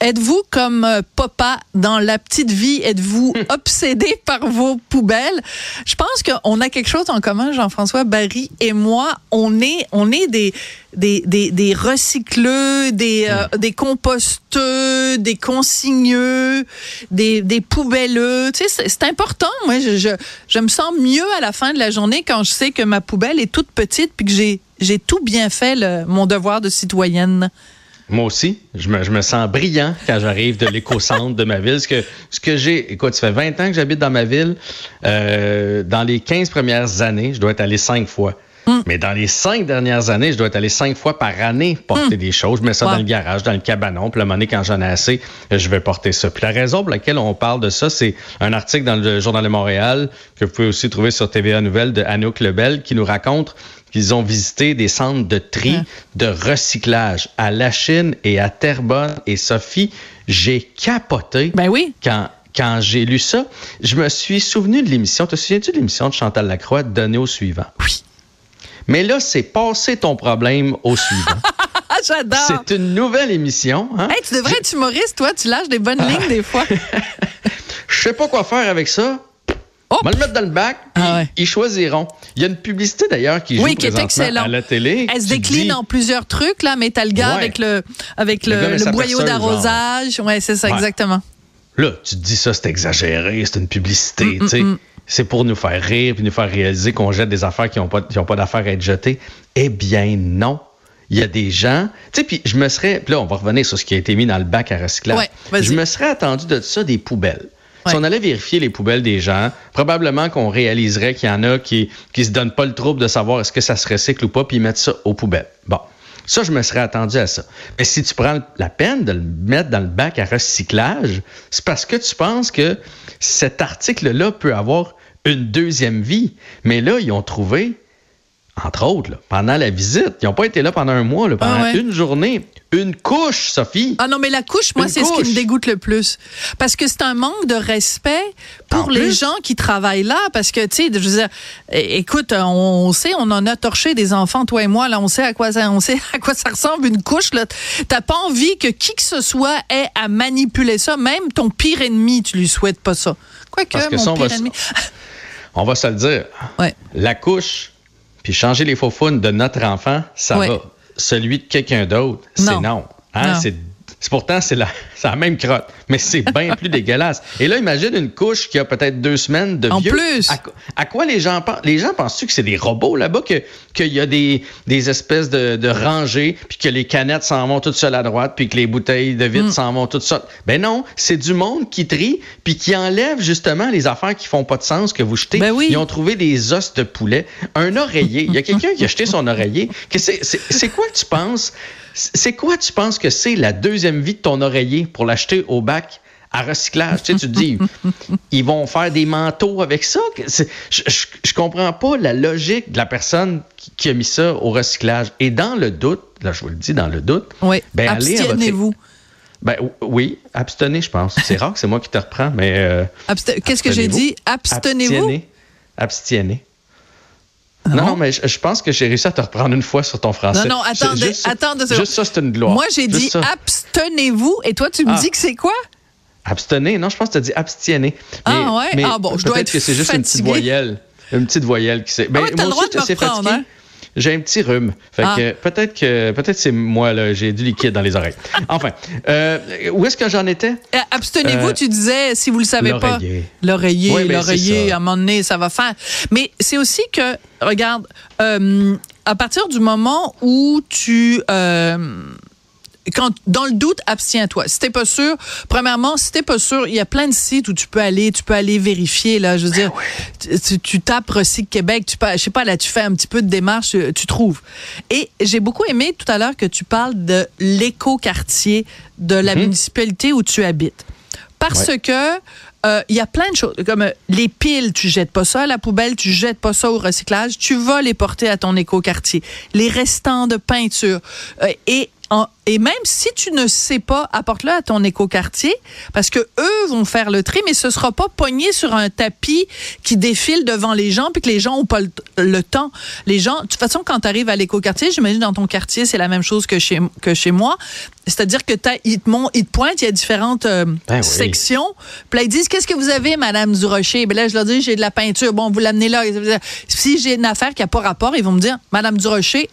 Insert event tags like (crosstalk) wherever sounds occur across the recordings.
Êtes-vous comme euh, papa dans la petite vie? Êtes-vous (laughs) obsédé par vos poubelles? Je pense qu'on a quelque chose en commun, Jean-François Barry et moi. On est, on est des, des, des, des recycleux, des, euh, des composteux, des consigneux, des, des poubelleux. Tu sais, c'est important. Moi, je, je, je me sens mieux à la fin de la journée quand je sais que ma poubelle est toute petite puis que j'ai, j'ai tout bien fait le, mon devoir de citoyenne. Moi aussi, je me, je me sens brillant quand j'arrive de l'éco-centre de ma ville. Ce que, ce que j'ai, écoute, ça fait 20 ans que j'habite dans ma ville. Euh, dans les 15 premières années, je dois être allé cinq fois. Mais dans les cinq dernières années, je dois être allé cinq fois par année porter des choses. Je mets ça dans le garage, dans le cabanon. Puis la monnaie, quand j'en ai assez, je vais porter ça. Puis la raison pour laquelle on parle de ça, c'est un article dans le Journal de Montréal que vous pouvez aussi trouver sur TVA Nouvelle de Anouk Lebel qui nous raconte qu'ils ont visité des centres de tri, de recyclage à La Chine et à Terrebonne. Et Sophie, j'ai capoté. Ben oui. Quand, quand j'ai lu ça, je me suis souvenu de l'émission. Te souviens-tu de l'émission de Chantal Lacroix, Donner au suivant? Oui. Mais là, c'est passer ton problème au suivant. (laughs) J'adore. C'est une nouvelle émission. Hein? Hey, tu devrais être humoriste, toi. Tu lâches des bonnes lignes des fois. (laughs) Je sais pas quoi faire avec ça. Hop. On va le mettre dans le bac, Ah ouais. ils choisiront. Il y a une publicité d'ailleurs qui joue Oui, qui est excellent. à la télé. Elle se décline dis- en plusieurs trucs, là, mais t'as le gars Ouais. avec le, avec Le boyau d'arrosage. Ouais, c'est ça, Ouais. exactement. Là, tu te dis ça, c'est exagéré, c'est une publicité, Mm, tu sais. C'est pour nous faire rire puis nous faire réaliser qu'on jette des affaires qui n'ont pas, qui ont pas d'affaires à être jetées. Eh bien, non. Il y a des gens, tu sais, puis je me serais, puis là, on va revenir sur ce qui a été mis dans le bac à recyclage. Ouais, je me serais attendu de ça des poubelles. Ouais. Si on allait vérifier les poubelles des gens, probablement qu'on réaliserait qu'il y en a qui qui se donnent pas le trouble de savoir est-ce que ça se recycle ou pas, puis ils mettent ça aux poubelles. Bon, ça, je me serais attendu à ça. Mais si tu prends la peine de le mettre dans le bac à recyclage, c'est parce que tu penses que cet article-là peut avoir une deuxième vie. Mais là, ils ont trouvé, entre autres, là, pendant la visite, ils n'ont pas été là pendant un mois, là, pendant Ah ouais. une journée, une couche, Sophie. Ah non, mais la couche, moi, c'est ce qui me dégoûte le plus. Parce que c'est un manque de respect pour En les plus. gens qui travaillent là. Parce que, tu sais, je veux dire, écoute, on, on sait, on en a torché des enfants, toi et moi, là, on sait à quoi ça, on sait (laughs) à quoi ça ressemble une couche, là. T'as pas envie que qui que ce soit ait à manipuler ça. Même ton pire ennemi, tu lui souhaites pas ça. Quoique, que mon ça, pire va- ennemi. (laughs) On va se le dire. Ouais. La couche, puis changer les faux de notre enfant, ça va. Celui de quelqu'un d'autre, c'est Non. non. Hein? Non. C'est pourtant, c'est la, la même crotte, mais c'est bien (laughs) plus dégueulasse. Et là, imagine une couche qui a peut-être deux semaines de En vieux. plus. À, quoi- à quoi les gens pensent? Les gens pensent-tu que c'est des robots là-bas, que- qu'il y a des, des espèces de, de rangées, puis que les canettes s'en vont toutes seules à droite, puis que les bouteilles de Mm. vitre s'en vont toutes seules? Ben non, c'est du monde qui trie, puis qui enlève justement les affaires qui font pas de sens que vous jetez. Ben oui. Ils ont trouvé des os de poulet, un oreiller. Il y a quelqu'un qui a jeté son oreiller. Que c'est- C'est c'est quoi tu penses? C'est quoi tu penses que c'est la deuxième vie de ton oreiller pour l'acheter au bac à recyclage? Tu sais, tu te dis, (laughs) ils vont faire des manteaux avec ça? Je, je, je comprends pas la logique de la personne qui, qui a mis ça au recyclage. Et dans le doute, là, je vous le dis, dans le doute, Oui. ben, Abstiennez-vous. Ben oui, abstenez, je pense. C'est (laughs) rare que c'est moi qui te reprends, mais. euh, Qu'est-ce que j'ai abstenez-vous. dit? Abstenez-vous? Abstiennez. Abstiennez. Ah Non, mais je, je pense que j'ai réussi à te reprendre une fois sur ton français. Non, non, attendez, juste secondes. Juste ça, c'est une gloire. Moi, j'ai dit abstenez-vous et toi, tu me Ah. dis que c'est quoi? Abstenez. Non, je pense que tu as dit abstiennez. Ah ouais? Ah bon, je dois peut-être être que c'est juste une petite voyelle. Une petite voyelle qui s'est. Ben, Ah ouais, t'as le droit aussi, de me reprendre, fatigué. hein? J'ai un petit rhume. Fait Ah. que peut-être que peut-être c'est moi là, j'ai du liquide dans les oreilles. (laughs) Enfin, euh, où est-ce que j'en étais? Euh, Abstenez-vous, Euh, tu disais, si vous le savez pas. l'oreiller. L'oreiller, Oui, ben, l'oreiller, à un moment donné, ça va faire. Mais c'est aussi que, regarde, euh, à partir du moment où tu... quand, dans le doute, abstiens-toi. Si t'es pas sûr, premièrement, si t'es pas sûr, il y a plein de sites où tu peux aller, tu peux aller vérifier, là, je veux dire, tu, tu- tu tapes Recycle Québec, tu je sais pas, là, tu fais un petit peu de démarche, euh, tu trouves. Et j'ai beaucoup aimé tout à l'heure que tu parles de l'éco-quartier de la municipalité où tu habites. Parce que euh, il y a plein de choses. Comme euh, les piles, tu jettes pas ça à la poubelle, tu jettes pas ça au recyclage, tu vas les porter à ton écoquartier. Les restants de peinture. Euh, et et même si tu ne sais pas, apporte-le à ton écoquartier parce que eux vont faire le tri, mais ce sera pas pogné sur un tapis qui défile devant les gens puis que les gens ont pas le, temps. Les gens, de toute façon, quand tu arrives à l'écoquartier, j'imagine dans ton quartier, c'est la même chose que chez, que chez moi. C'est-à-dire que ils te, ils te pointent, il y a différentes euh, ben sections. Puis là, ils disent, qu'est-ce que vous avez, Madame Durocher? Ben là, je leur dis, j'ai de la peinture. Bon, vous l'amenez là. Si j'ai une affaire qui n'a pas rapport, ils vont me dire, Madame Durocher,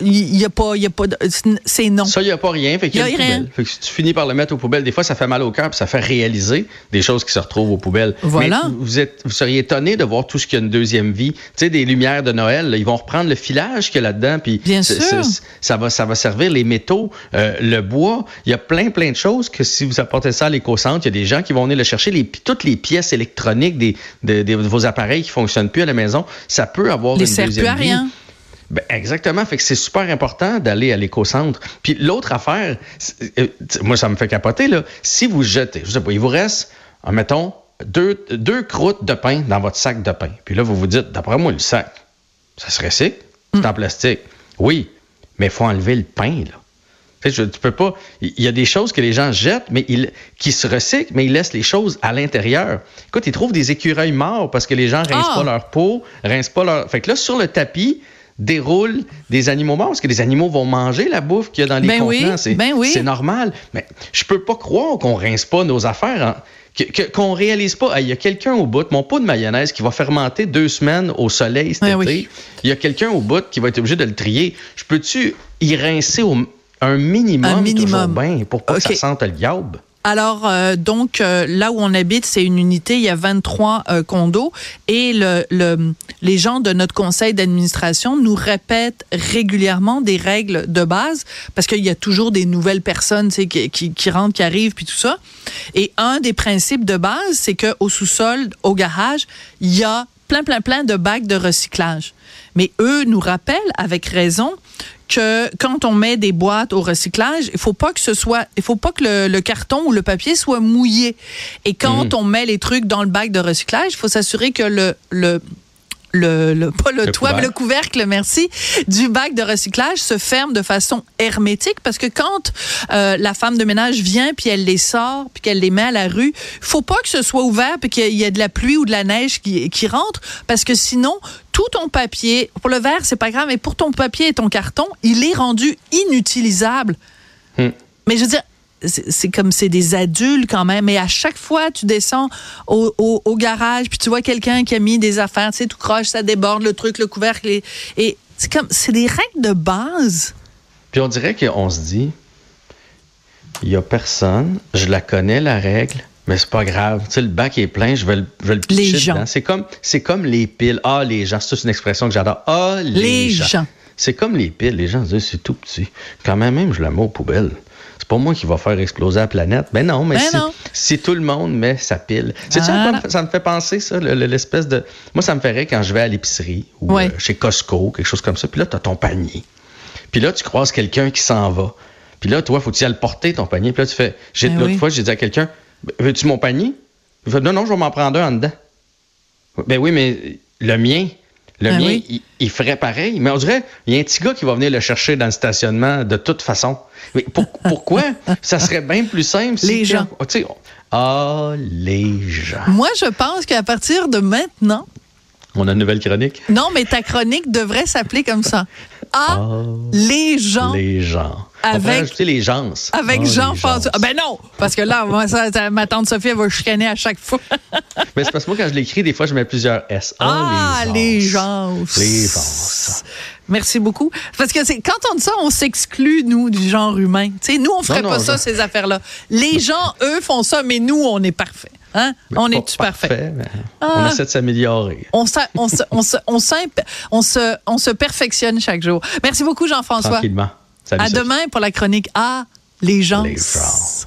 il y a pas, il y a pas, c'est non. Ça, il n'y a pas rien. Fait qu'il y a, rien. Fait que si tu finis par le mettre aux poubelles, des fois, ça fait mal au cœur, puis ça fait réaliser des choses qui se retrouvent aux poubelles. Voilà. Mais vous êtes, vous seriez étonné de voir tout ce qui a une deuxième vie. Tu sais, des lumières de Noël, ils vont reprendre le filage qu'il y a là-dedans, puis Bien sûr. ça va, ça va servir les métaux, euh, le bois. Il y a plein, plein de choses que si vous apportez ça à l'éco-centre, il y a des gens qui vont venir le chercher. Les, toutes les pièces électroniques des, de, vos appareils qui fonctionnent plus à la maison, ça peut avoir une deuxième plus à vie. Ben exactement. Fait que c'est super important d'aller à l'éco-centre. Puis l'autre affaire, euh, moi, ça me fait capoter, là. Si vous jetez, je sais pas, il vous reste, mettons, deux, deux croûtes de pain dans votre sac de pain. Puis là, vous vous dites, d'après moi, le sac, ça se recycle. C'est mm. en plastique. Oui, mais il faut enlever le pain, là. tu peux pas. Il y a des choses que les gens jettent, mais ils, qui se recyclent, mais ils laissent les choses à l'intérieur. Écoute, ils trouvent des écureuils morts parce que les gens rincent ah! pas leur peau, rincent pas leur. Fait que là, sur le tapis, déroule des animaux morts, parce que les animaux vont manger la bouffe qu'il y a dans les ben contenants? Ben c'est normal. Mais je peux pas croire qu'on rince pas nos affaires. Hein. qu'on réalise pas, il y a quelqu'un au bout, mon pot de mayonnaise qui va fermenter deux semaines au soleil cet ben été. Il y a quelqu'un au bout qui va être obligé de le trier. Je peux-tu y rincer au, un minimum, un minimum. bien pour pas que ça sente le diable? Alors, euh, donc, euh, là où on habite, c'est une unité, il y a 23 euh, condos et le, le, les gens de notre conseil d'administration nous répètent régulièrement des règles de base parce qu'il y a toujours des nouvelles personnes qui, qui, qui rentrent, qui arrivent, puis tout ça. Et un des principes de base, c'est qu'au sous-sol, au garage, il y a plein, plein, plein de bacs de recyclage. Mais eux nous rappellent, avec raison, que quand on met des boîtes au recyclage, il faut pas que ce soit, il faut pas que le, carton ou le papier soit mouillé. Et quand mhm. on met les trucs dans le bac de recyclage, il faut s'assurer que le, le le, le, pas le, toit, mais le couvercle, merci, du bac de recyclage se ferme de façon hermétique parce que quand euh, la femme de ménage vient puis elle les sort puis qu'elle les met à la rue, faut pas que ce soit ouvert puis qu'il y ait de la pluie ou de la neige qui, qui rentre parce que sinon tout ton papier, pour le verre, c'est pas grave, mais pour ton papier et ton carton, il est rendu inutilisable. Hmm. Mais je veux dire, c'est comme c'est des adultes quand même. Et à chaque fois, tu descends au, au, garage, puis tu vois quelqu'un qui a mis des affaires, tu sais, tout croche, ça déborde, le truc, le couvercle. Et, et c'est comme, c'est des règles de base. Puis on dirait qu'on se dit, il y a personne, je la connais, la règle, mais c'est pas grave. Tu sais, le bac est plein, je vais le, je vais le Les gens. C'est comme, c'est comme les piles. Ah, les gens. C'est une expression que j'adore. Ah, les, gens. C'est comme les piles. Les gens disent, c'est tout petit. Quand même, même, je la mets aux poubelles. C'est pas moi qui va faire exploser la planète. Ben non, mais ben si, tout le monde met sa pile. C'est ça, ça me fait penser, ça, l'espèce de. Moi, ça me ferait quand je vais à l'épicerie ou euh, chez Costco, quelque chose comme ça. Puis là, tu as ton panier. Puis là, tu croises quelqu'un qui s'en va. Puis là, toi, aller le porter, ton panier? Puis là, tu fais. Ben l'autre fois, j'ai dit à quelqu'un, Veux-tu mon panier? Il fait, non, non, je vais m'en prendre un en dedans. Ben oui, mais le mien, le ben mien, il, ferait pareil. Mais on dirait, il y a un petit gars qui va venir le chercher dans le stationnement de toute façon. Mais (laughs) pourquoi? ça serait bien plus simple si. Les gens. Ah, les gens. Moi, je pense qu'à partir de maintenant. On a une nouvelle chronique? Non, mais ta chronique devrait s'appeler comme ça. Ah, les gens. Les gens. Avec, les gens. Avec ah, Jean-François. Ah, ben non, parce que là, moi, ça, ma tante Sophie, elle va chicaner à chaque fois. (laughs) Mais c'est parce que moi, quand je l'écris, des fois, je mets plusieurs S. Ah, ah les gens. Les gens. Merci beaucoup. Parce que c'est quand on dit ça, on s'exclut, nous, du genre humain. sais, nous, on ferait pas ça, ces affaires-là. Les gens, eux, font ça, mais nous, on est parfait. Hein? On est-tu parfait? on essaie de s'améliorer. On, se, on, se, on, se, on, se, on se perfectionne chaque jour. Merci beaucoup, Jean-François. Tranquillement. À demain pour la chronique A, les gens. Les gens.